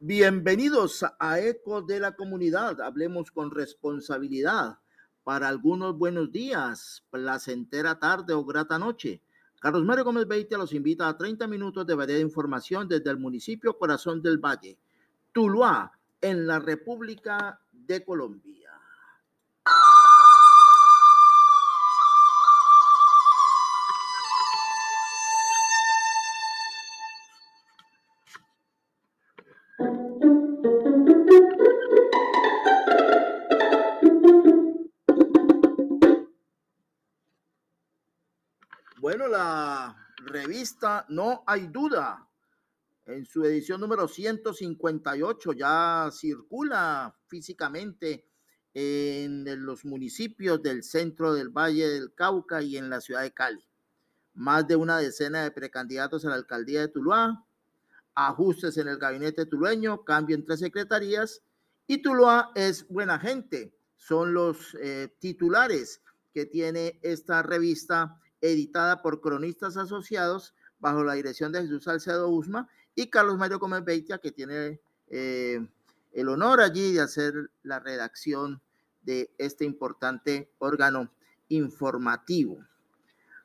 Bienvenidos a Eco de la Comunidad. Hablemos con responsabilidad. Para algunos buenos días, placentera tarde o grata noche. Carlos Mario Gómez Beitia los invita a 30 minutos de variedad información desde el municipio Corazón del Valle, Tuluá, en la República de Colombia. Bueno, la revista No hay duda, en su edición número 158 ya circula físicamente en los municipios del centro del Valle del Cauca y en la ciudad de Cali. Más de una decena de precandidatos a la alcaldía de Tuluá, ajustes en el gabinete tulueño, cambio entre secretarías y Tuluá es buena gente. Son los eh, titulares que tiene esta revista editada por cronistas asociados bajo la dirección de Jesús Salcedo Usma y Carlos Mario Gómez Beitia, que tiene eh, el honor allí de hacer la redacción de este importante órgano informativo.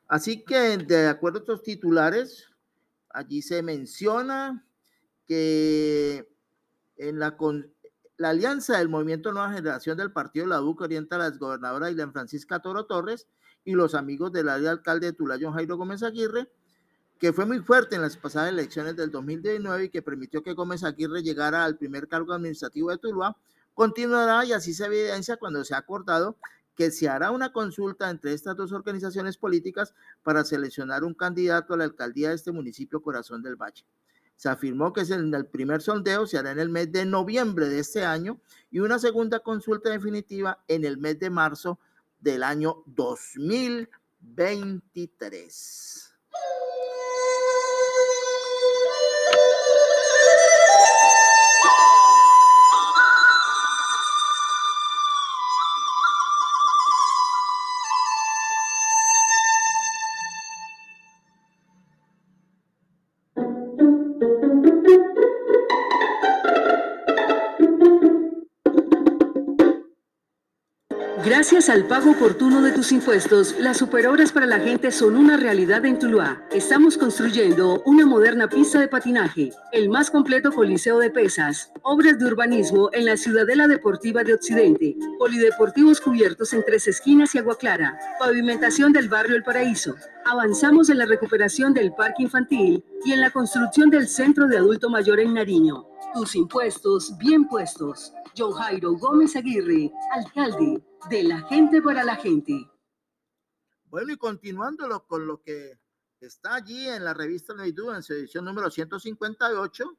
Así que, de acuerdo a estos titulares, allí se menciona que en la, la alianza del Movimiento Nueva Generación del Partido La U, que orienta a la exgobernadora Isla Francisca Toro Torres, y los amigos del área alcalde de Tula, Jairo Gómez Aguirre, que fue muy fuerte en las pasadas elecciones del 2019 y que permitió que Gómez Aguirre llegara al primer cargo administrativo de Tuluá, continuará y así se evidencia cuando se ha acordado que se hará una consulta entre estas dos organizaciones políticas para seleccionar un candidato a la alcaldía de este municipio Corazón del Valle. Se afirmó que el primer sondeo se hará en el mes de noviembre de este año y una segunda consulta definitiva en el mes de marzo del año 2023. Gracias al pago oportuno de tus impuestos, las superobras para la gente son una realidad en Tuluá. Estamos construyendo una moderna pista de patinaje, el más completo coliseo de pesas, obras de urbanismo en la Ciudadela Deportiva de Occidente, polideportivos cubiertos en tres esquinas y agua clara, pavimentación del barrio El Paraíso. Avanzamos en la recuperación del parque infantil y en la construcción del centro de adulto mayor en Nariño. Tus impuestos bien puestos. John Jairo Gómez Aguirre, alcalde de la gente para la gente. Bueno, y continuando con lo que está allí en la revista No hay duda, en su edición número 158,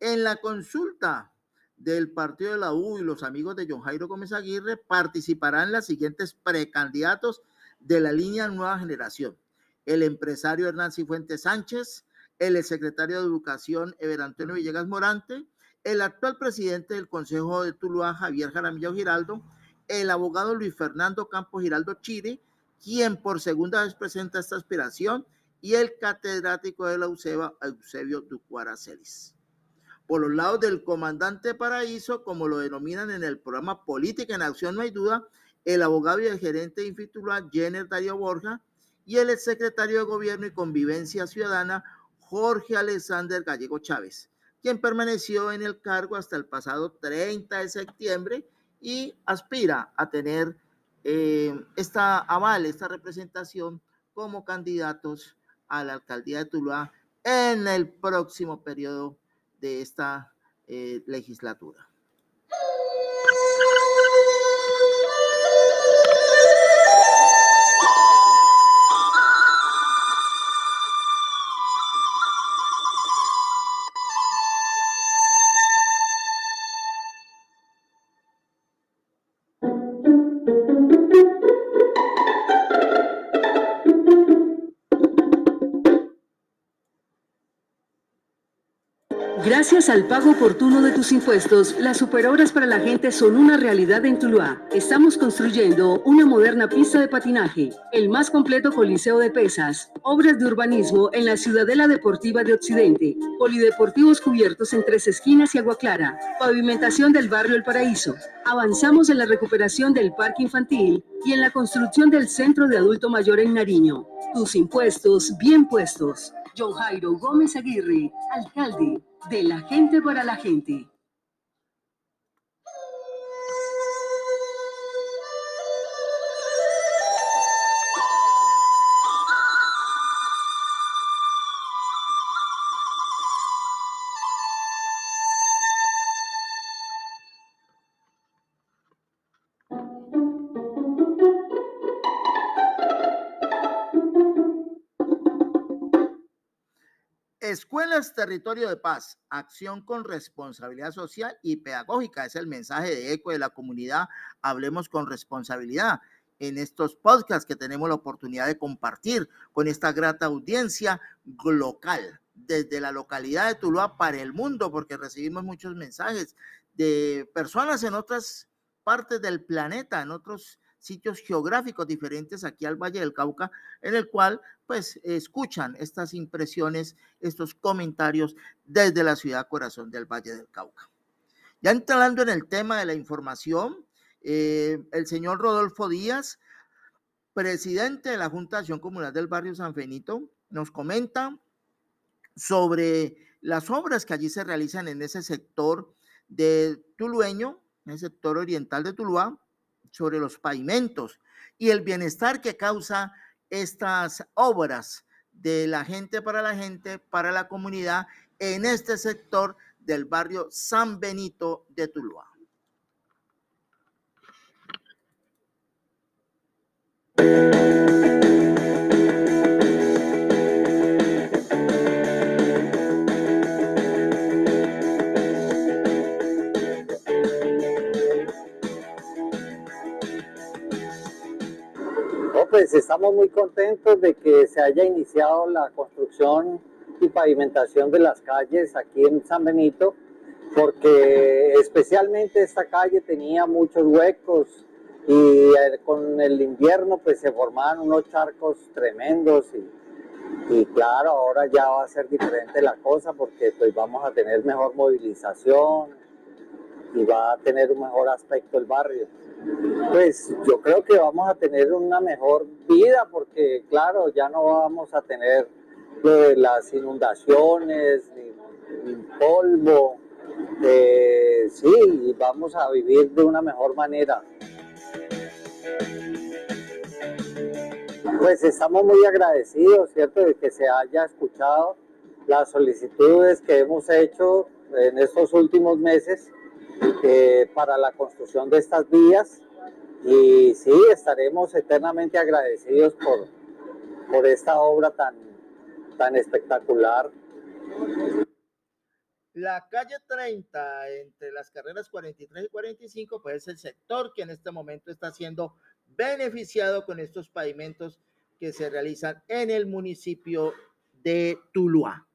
en la consulta del partido de la U y los amigos de John Jairo Gómez Aguirre participarán las siguientes precandidatos de la línea Nueva Generación. El empresario Hernán Cifuentes Sánchez, el secretario de Educación Ever Antonio Villegas Morante, el actual presidente del Consejo de Tuluá, Javier Jaramillo Giraldo, el abogado Luis Fernando Campos Giraldo Chile, quien por segunda vez presenta esta aspiración, y el catedrático de la UCEBA, Eusebio Ducuara Celis. Por los lados del comandante Paraíso, como lo denominan en el programa Política en Acción, no hay duda, el abogado y el gerente de Infitula, Jenner Darío Borja, y el exsecretario de Gobierno y Convivencia Ciudadana, Jorge Alexander Gallego Chávez, quien permaneció en el cargo hasta el pasado 30 de septiembre y aspira a tener eh, esta aval, esta representación como candidatos a la alcaldía de Tuluá en el próximo periodo de esta eh, legislatura. Gracias al pago oportuno de tus impuestos, las superobras para la gente son una realidad en Tuluá. Estamos construyendo una moderna pista de patinaje, el más completo coliseo de pesas, obras de urbanismo en la Ciudadela Deportiva de Occidente, polideportivos cubiertos en tres esquinas y agua clara, pavimentación del barrio El Paraíso. Avanzamos en la recuperación del parque infantil y en la construcción del centro de adulto mayor en Nariño. Tus impuestos bien puestos. John Jairo Gómez Aguirre, alcalde de la gente para la gente. Escuelas Territorio de Paz, acción con responsabilidad social y pedagógica. Es el mensaje de eco de la comunidad. Hablemos con responsabilidad en estos podcasts que tenemos la oportunidad de compartir con esta grata audiencia local, desde la localidad de Tuluá para el mundo, porque recibimos muchos mensajes de personas en otras partes del planeta, en otros sitios geográficos diferentes aquí al Valle del Cauca, en el cual pues escuchan estas impresiones, estos comentarios desde la ciudad corazón del Valle del Cauca. Ya entrando en el tema de la información, eh, el señor Rodolfo Díaz, presidente de la Junta de Acción Comunal del barrio San Fenito, nos comenta sobre las obras que allí se realizan en ese sector de Tulueño, en el sector oriental de Tuluá, sobre los pavimentos y el bienestar que causa estas obras de la gente para la gente, para la comunidad en este sector del barrio San Benito de Tuluá. Estamos muy contentos de que se haya iniciado la construcción y pavimentación de las calles aquí en San Benito, porque especialmente esta calle tenía muchos huecos y eh, con el invierno pues se formaban unos charcos tremendos y, y claro, ahora ya va a ser diferente la cosa porque pues vamos a tener mejor movilización y va a tener un mejor aspecto el barrio. Pues yo creo que vamos a tener una mejor vida porque, claro, ya no vamos a tener las inundaciones, ni, polvo. Eh, sí, vamos a vivir de una mejor manera. Pues estamos muy agradecidos, ¿cierto?, de que se haya escuchado las solicitudes que hemos hecho en estos últimos meses eh, para la construcción de estas vías y sí, estaremos eternamente agradecidos por, por esta obra tan, tan espectacular. La calle 30, entre las carreras 43 y 45, pues es el sector que en este momento está siendo beneficiado con estos pavimentos que se realizan en el municipio de Tuluá.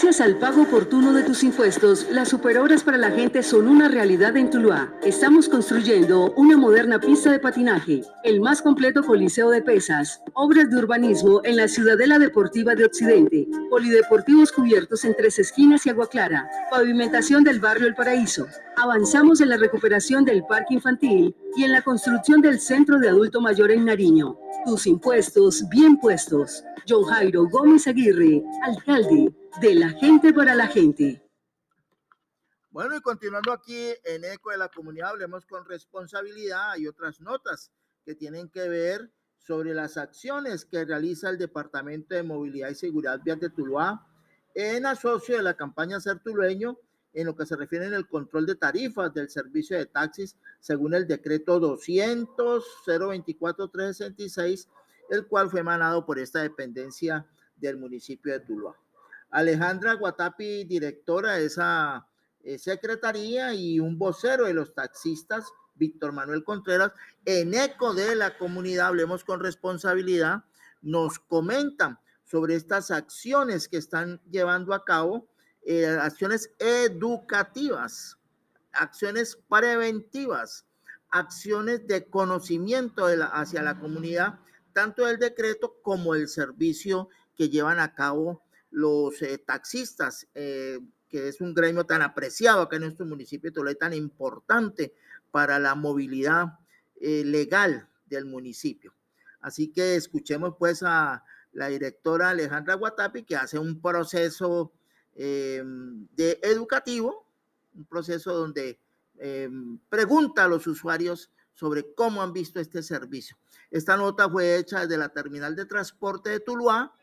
Gracias al pago oportuno de tus impuestos, las superobras para la gente son una realidad en Tuluá. Estamos construyendo una moderna pista de patinaje, el más completo coliseo de pesas, obras de urbanismo en la Ciudadela Deportiva de Occidente, polideportivos cubiertos en tres esquinas y agua clara, pavimentación del barrio El Paraíso. Avanzamos en la recuperación del parque infantil y en la construcción del centro de adulto mayor en Nariño. Tus impuestos bien puestos. John Jairo Gómez Aguirre, alcalde de la gente para la gente. Bueno, y continuando aquí en Eco de la Comunidad, hablemos con responsabilidad. Hay otras notas que tienen que ver sobre las acciones que realiza el Departamento de Movilidad y Seguridad Vial de Tuluá en asocio de la campaña Ser Tulueño en lo que se refiere en el control de tarifas del servicio de taxis según el decreto 200 024 366 el cual fue emanado por esta dependencia del municipio de Tuluá. Alejandra Guatapi, directora de esa eh, secretaría y un vocero de los taxistas, Víctor Manuel Contreras, en eco de la comunidad, hablemos con responsabilidad, nos comentan sobre estas acciones que están llevando a cabo, eh, acciones educativas, acciones preventivas, acciones de conocimiento hacia la comunidad, tanto el decreto como el servicio que llevan a cabo los eh, taxistas, eh, que es un gremio tan apreciado acá en nuestro municipio de tan importante para la movilidad legal del municipio. Así que escuchemos pues a la directora Alejandra Guatapi, que hace un proceso eh, de educativo, un proceso donde eh, pregunta a los usuarios sobre cómo han visto este servicio. Esta nota fue hecha desde la terminal de transporte de Tuluá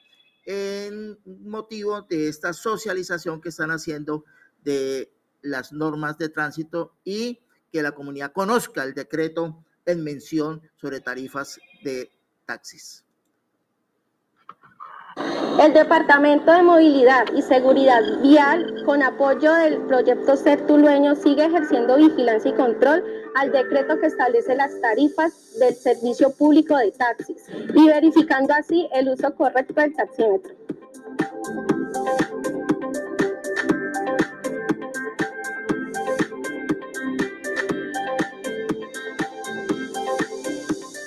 en motivo de esta socialización que están haciendo de las normas de tránsito y que la comunidad conozca el decreto en mención sobre tarifas de taxis. El Departamento de Movilidad y Seguridad Vial, con apoyo del proyecto Ser Tulueño, sigue ejerciendo vigilancia y control al decreto que establece las tarifas del servicio público de taxis y verificando así el uso correcto del taxímetro.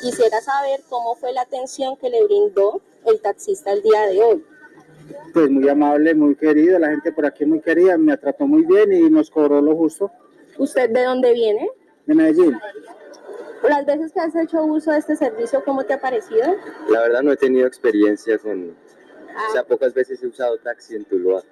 Quisiera saber cómo fue la atención que le brindó el taxista el día de hoy. Pues muy amable, muy querido, la gente por aquí muy querida, me trató muy bien y nos cobró lo justo. ¿Usted de dónde viene? De Medellín. Las veces que has hecho uso de este servicio, ¿cómo te ha parecido? La verdad no he tenido experiencia con... O sea, pocas veces he usado taxi en Tuluá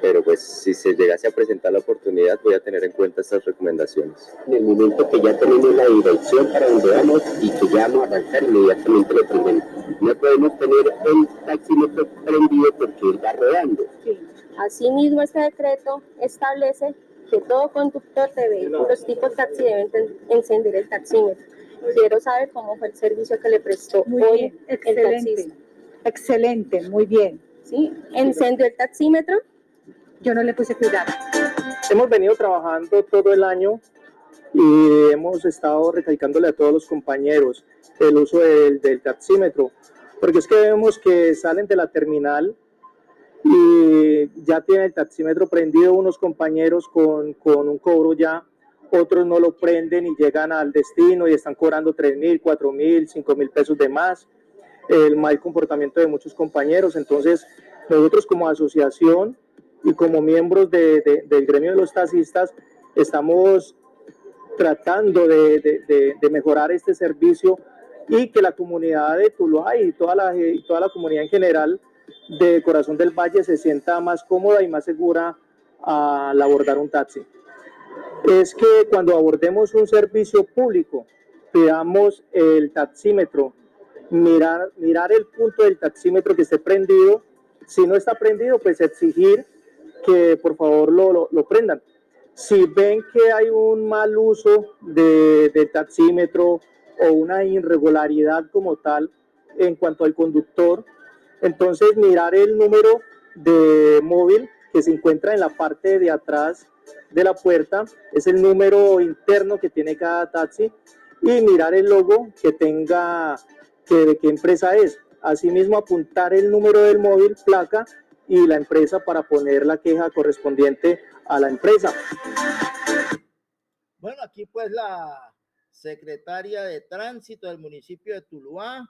pero pues si se llegase a presentar la oportunidad voy a tener en cuenta estas recomendaciones. En el momento que ya tenemos la dirección para donde vamos y que ya vamos a arrancar, inmediatamente lo prendemos. No podemos tener el taxímetro prendido porque va rodando. Sí. Asimismo, este decreto establece que todo conductor de vehículos tipo taxi debe encender el taxímetro. Quiero saber cómo fue el servicio que le prestó muy hoy bien, excelente, el Excelente, muy bien. ¿Sí? ¿Encendió el taxímetro? Yo no le puse cuidado. Hemos venido trabajando todo el año y hemos estado recalcándole a todos los compañeros el uso del, del taxímetro, porque es que vemos que salen de la terminal y ya tienen el taxímetro prendido unos compañeros con, con un cobro ya, otros no lo prenden y llegan al destino y están cobrando 3 mil, 4 mil, 5 mil pesos de más, el mal comportamiento de muchos compañeros. Entonces, nosotros como asociación y como miembros de, del gremio de los taxistas estamos tratando de, de, mejorar este servicio y que la comunidad de Tuluá y toda la, y toda la comunidad en general de Corazón del Valle se sienta más cómoda y más segura al abordar un taxi. Es que cuando abordemos un servicio público, pidamos el taxímetro, mirar, mirar el punto del taxímetro que esté prendido. Si no está prendido, pues exigir que por favor lo, lo, prendan. Si ven que hay un mal uso de, del taxímetro o una irregularidad como tal en cuanto al conductor, entonces mirar el número de móvil que se encuentra en la parte de atrás de la puerta, es el número interno que tiene cada taxi y mirar el logo que tenga, que de qué empresa es. Asimismo apuntar el número del móvil, placa y la empresa para poner la queja correspondiente a la empresa. Bueno, aquí pues la secretaria de tránsito del municipio de Tuluá,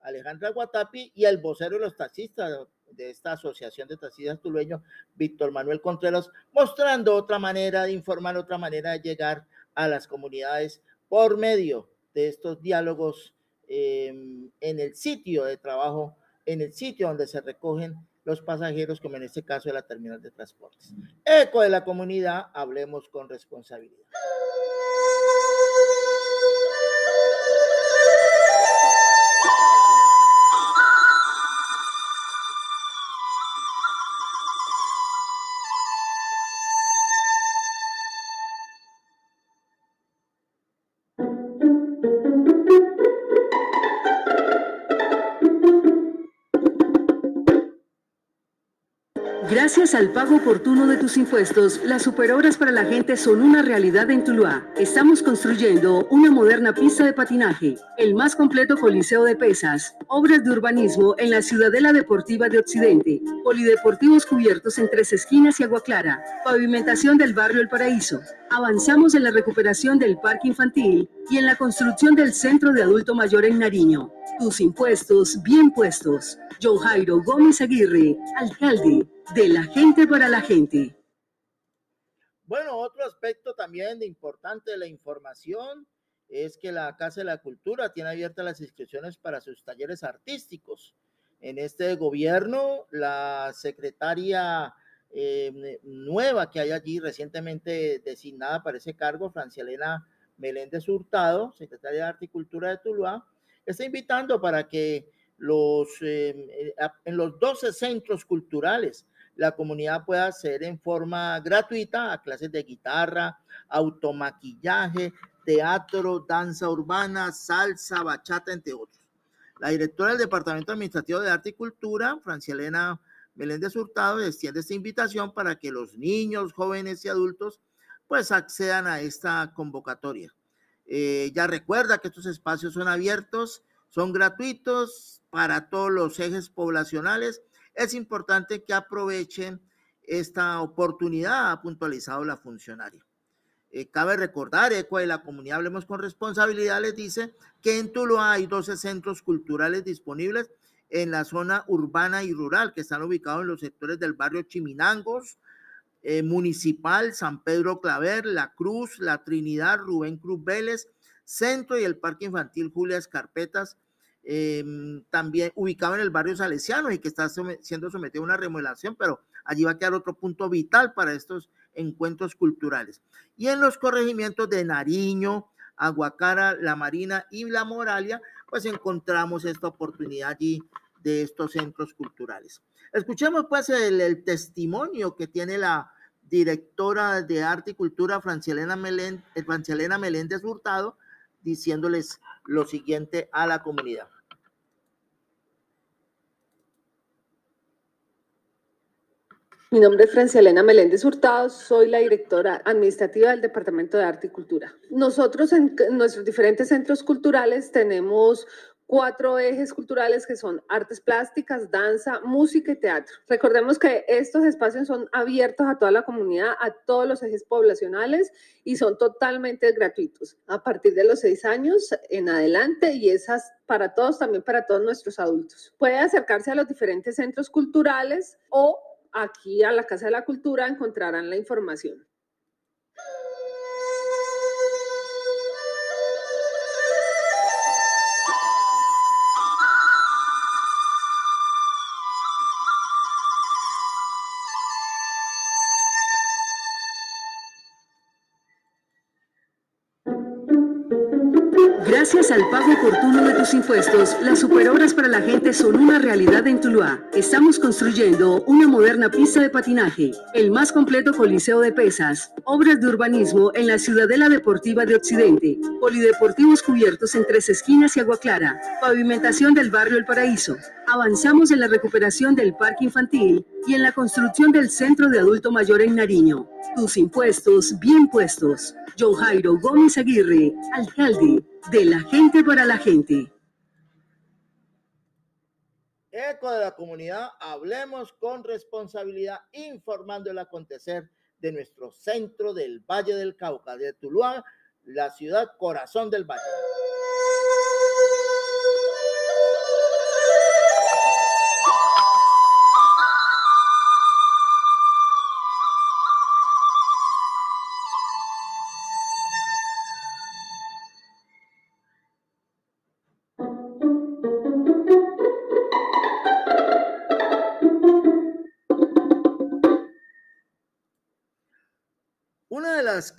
Alejandra Guatapi, y el vocero de los taxistas de esta asociación de taxistas tulueños, Víctor Manuel Contreras, mostrando otra manera de informar, otra manera de llegar a las comunidades por medio de estos diálogos eh, en el sitio de trabajo, en el sitio donde se recogen los pasajeros, como en este caso de la terminal de transportes. Eco de la comunidad, hablemos con responsabilidad. Gracias al pago oportuno de tus impuestos, las superobras para la gente son una realidad en Tuluá. Estamos construyendo una moderna pista de patinaje, el más completo coliseo de pesas, obras de urbanismo en la Ciudadela Deportiva de Occidente, polideportivos cubiertos en tres esquinas y agua clara, pavimentación del barrio El Paraíso. Avanzamos en la recuperación del parque infantil y en la construcción del centro de adulto mayor en Nariño. Tus impuestos bien puestos. John Jairo Gómez Aguirre, alcalde de la gente para la gente. Bueno, otro aspecto también importante de la información es que la Casa de la Cultura tiene abiertas las inscripciones para sus talleres artísticos. En este gobierno, la secretaria eh, nueva que hay allí, recientemente designada para ese cargo, Francia Elena Meléndez Hurtado, secretaria de Arte y Cultura de Tuluá, está invitando para que los, eh, en los 12 centros culturales la comunidad pueda hacer en forma gratuita clases de guitarra, automaquillaje, teatro, danza urbana, salsa, bachata, entre otros. La directora del Departamento Administrativo de Arte y Cultura, Francia Elena Meléndez Hurtado, extiende esta invitación para que los niños, jóvenes y adultos pues accedan a esta convocatoria. Eh, ya recuerda que estos espacios son abiertos, son gratuitos para todos los ejes poblacionales es importante que aprovechen esta oportunidad, ha puntualizado la funcionaria. Eh, cabe recordar, ECO de la comunidad Hablemos con Responsabilidad les dice que en Tuluá hay 12 centros culturales disponibles en la zona urbana y rural que están ubicados en los sectores del barrio Chiminangos, eh, Municipal, San Pedro Claver, La Cruz, La Trinidad, Rubén Cruz Vélez, Centro y el Parque Infantil Julia Escarpetas, Em, también ubicado en el barrio Salesiano y que está siendo sometido a una remodelación, pero allí va a quedar otro punto vital para estos encuentros culturales. Y en los corregimientos de Nariño, Aguacara, La Marina y La Moralia, pues encontramos esta oportunidad allí de estos centros culturales. Escuchemos pues el, testimonio que tiene la directora de Arte y Cultura, Francielena, eh, Meléndez Hurtado, diciéndoles lo siguiente a la comunidad. Mi nombre es Francia Elena Meléndez Hurtado, soy la directora administrativa del Departamento de Arte y Cultura. Nosotros en nuestros diferentes centros culturales tenemos cuatro ejes culturales que son artes plásticas, danza, música y teatro. Recordemos que estos espacios son abiertos a toda la comunidad, a todos los ejes poblacionales y son totalmente gratuitos a partir de los seis años en adelante y esas para todos, también para todos nuestros adultos. Puede acercarse a los diferentes centros culturales o aquí a la Casa de la Cultura encontrarán la información. Gracias al pago oportuno de tus impuestos, las superobras para la gente son una realidad en Tuluá. Estamos construyendo una moderna pista de patinaje, el más completo coliseo de pesas, obras de urbanismo en la Ciudadela Deportiva de Occidente, polideportivos cubiertos en tres esquinas y agua clara, pavimentación del barrio El Paraíso. Avanzamos en la recuperación del parque infantil y en la construcción del centro de adulto mayor en Nariño. Tus impuestos bien puestos. John Jairo Gómez Aguirre, alcalde de la gente para la gente. Eco de la comunidad, hablemos con responsabilidad, informando el acontecer de nuestro centro del Valle del Cauca, de Tuluá, la ciudad corazón del valle.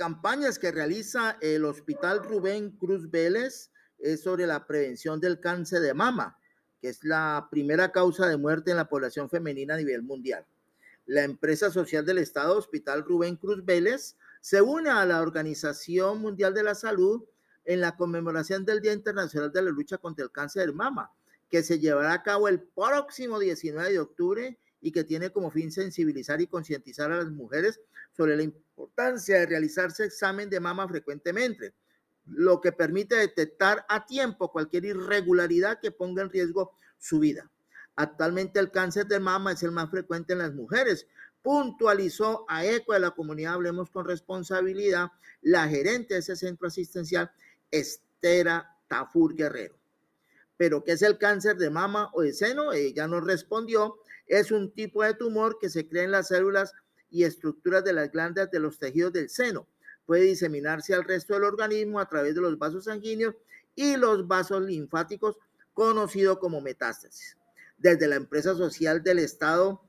Campañas que realiza el Hospital Rubén Cruz Vélez es sobre la prevención del cáncer de mama, que es la primera causa de muerte en la población femenina a nivel mundial. La empresa social del Estado, Hospital Rubén Cruz Vélez, se une a la Organización Mundial de la Salud en la conmemoración del Día Internacional de la Lucha contra el Cáncer de Mama, que se llevará a cabo el próximo 19 de octubre y que tiene como fin sensibilizar y concientizar a las mujeres sobre la importancia de realizarse examen de mama frecuentemente, lo que permite detectar a tiempo cualquier irregularidad que ponga en riesgo su vida. Actualmente el cáncer de mama es el más frecuente en las mujeres, puntualizó a eco de la comunidad Hablemos con Responsabilidad la gerente de ese centro asistencial, Estera Tafur Guerrero. Pero, ¿qué es el cáncer de mama o de seno? Ella nos respondió, es un tipo de tumor que se crea en las células y estructuras de las glándulas de los tejidos del seno. Puede diseminarse al resto del organismo a través de los vasos sanguíneos y los vasos linfáticos, conocido como metástasis. Desde la empresa social del Estado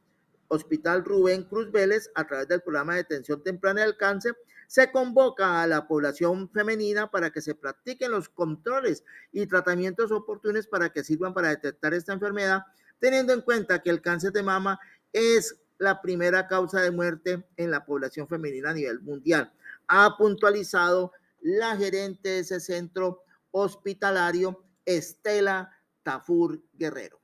Hospital Rubén Cruz Vélez, a través del programa de atención temprana del cáncer, se convoca a la población femenina para que se practiquen los controles y tratamientos oportunos para que sirvan para detectar esta enfermedad, teniendo en cuenta que el cáncer de mama es la primera causa de muerte en la población femenina a nivel mundial. Ha puntualizado la gerente de ese centro hospitalario, Estela Tafur Guerrero.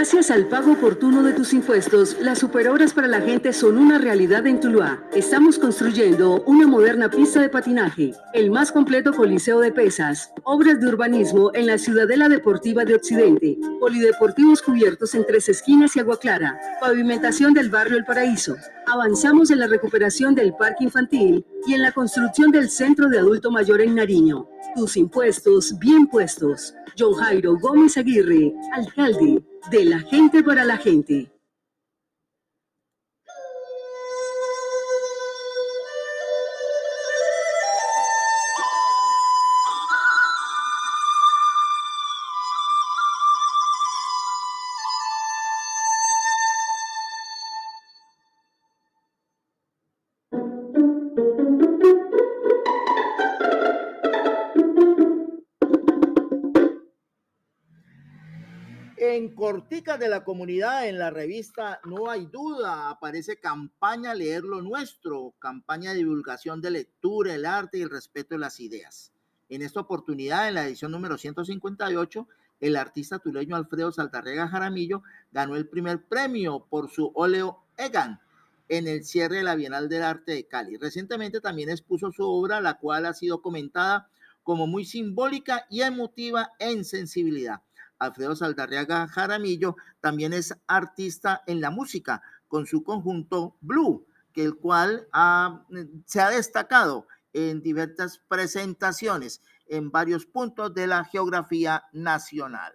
Gracias al pago oportuno de tus impuestos, las superobras para la gente son una realidad en Tuluá. Estamos construyendo una moderna pista de patinaje, el más completo coliseo de pesas, obras de urbanismo en la Ciudadela Deportiva de Occidente, polideportivos cubiertos en tres esquinas y agua clara, pavimentación del barrio El Paraíso. Avanzamos en la recuperación del parque infantil y en la construcción del centro de adulto mayor en Nariño. Tus impuestos bien puestos. John Jairo Gómez Aguirre, alcalde de la gente para la gente. Cortica de la Comunidad, en la revista No hay duda, aparece campaña Leer lo Nuestro, campaña de divulgación de lectura, el arte y el respeto de las ideas. En esta oportunidad, en la edición número 158, el artista tuleño Alfredo Saltarrega Jaramillo ganó el primer premio por su óleo Egan en el cierre de la Bienal del Arte de Cali. Recientemente también expuso su obra, la cual ha sido comentada como muy simbólica y emotiva en sensibilidad. Alfredo Saldarriaga Jaramillo también es artista en la música con su conjunto Blue, que el cual se ha destacado en diversas presentaciones en varios puntos de la geografía nacional.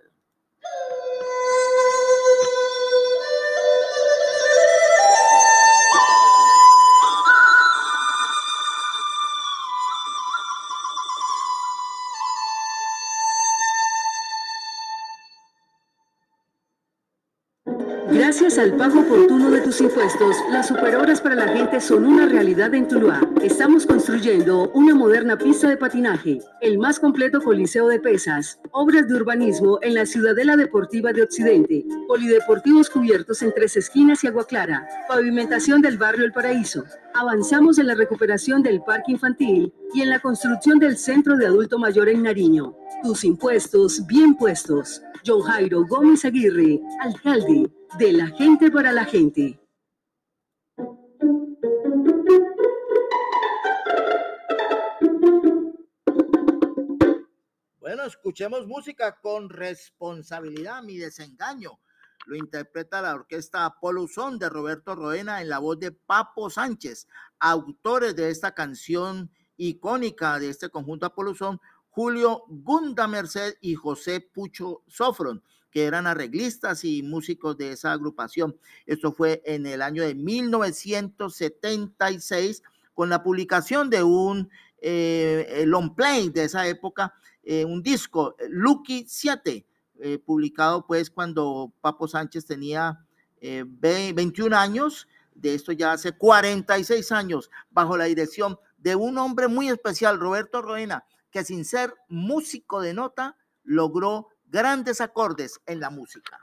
Gracias al pago oportuno de tus impuestos, las superobras para la gente son una realidad en Tuluá. Estamos construyendo una moderna pista de patinaje, el más completo coliseo de pesas, obras de urbanismo en la Ciudadela Deportiva de Occidente, polideportivos cubiertos en tres esquinas y agua clara, pavimentación del barrio El Paraíso. Avanzamos en la recuperación del parque infantil y en la construcción del centro de adulto mayor en Nariño. Tus impuestos bien puestos. John Jairo Gómez Aguirre, alcalde de la gente para la gente. Bueno, escuchemos música con responsabilidad, mi desengaño. Lo interpreta la orquesta Son de Roberto Roena en la voz de Papo Sánchez, autores de esta canción icónica de este conjunto Son, Julio Gunda Merced y José Pucho Sofron que eran arreglistas y músicos de esa agrupación. Esto fue en el año de 1976 con la publicación de un eh, long play de esa época, eh, un disco, eh, Lucky 7, eh, publicado pues cuando Papo Sánchez tenía 21 años, de esto ya hace 46 años, bajo la dirección de un hombre muy especial, Roberto Roena, que sin ser músico de nota, logró grandes acordes en la música.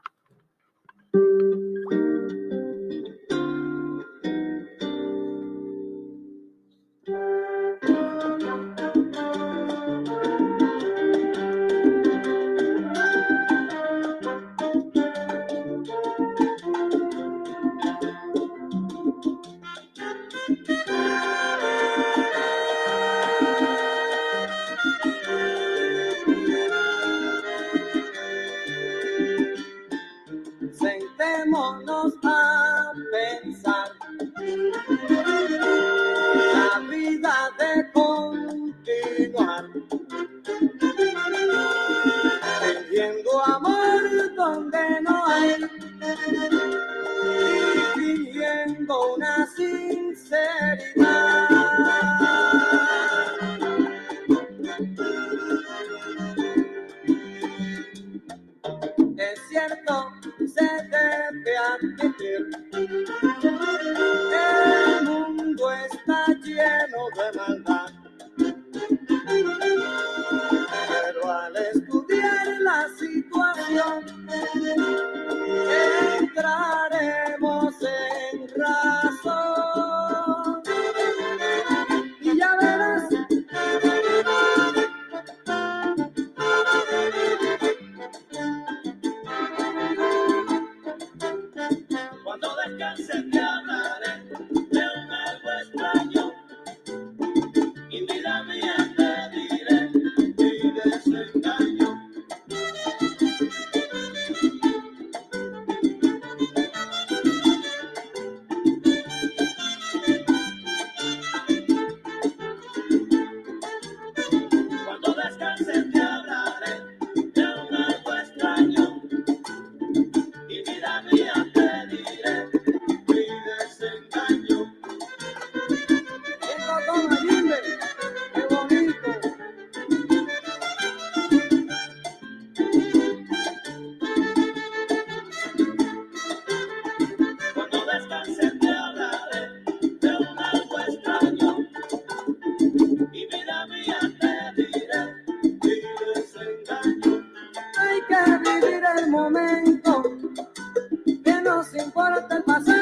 el pasado.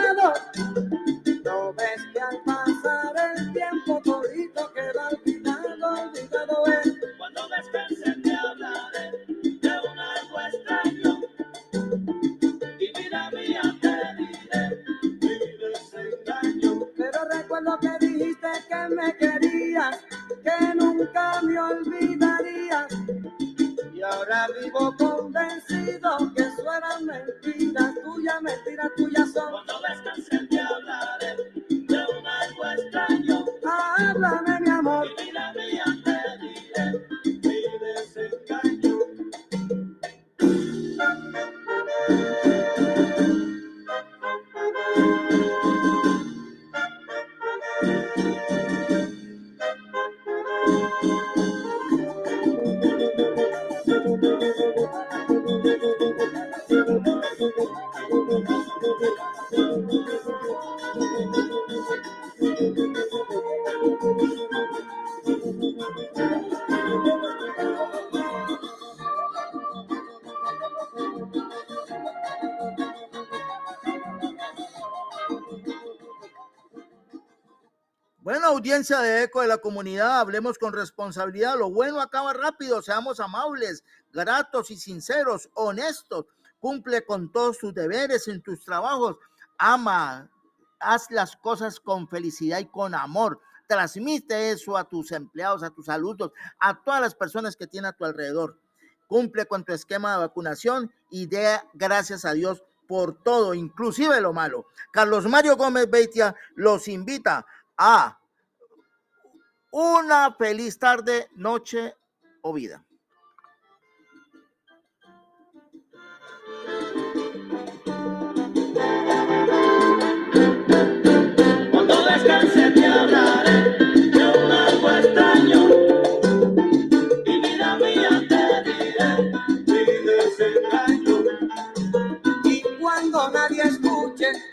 Buena audiencia de Eco de la Comunidad, hablemos con responsabilidad. Lo bueno acaba rápido, seamos amables, gratos y sinceros, honestos cumple con todos tus deberes en tus trabajos, ama, haz las cosas con felicidad y con amor. Transmite eso a tus empleados, a tus alumnos, a todas las personas que tienes a tu alrededor. Cumple con tu esquema de vacunación y dé gracias a Dios por todo, inclusive lo malo. Carlos Mario Gómez Beitia los invita a una feliz tarde, noche o vida. Captain.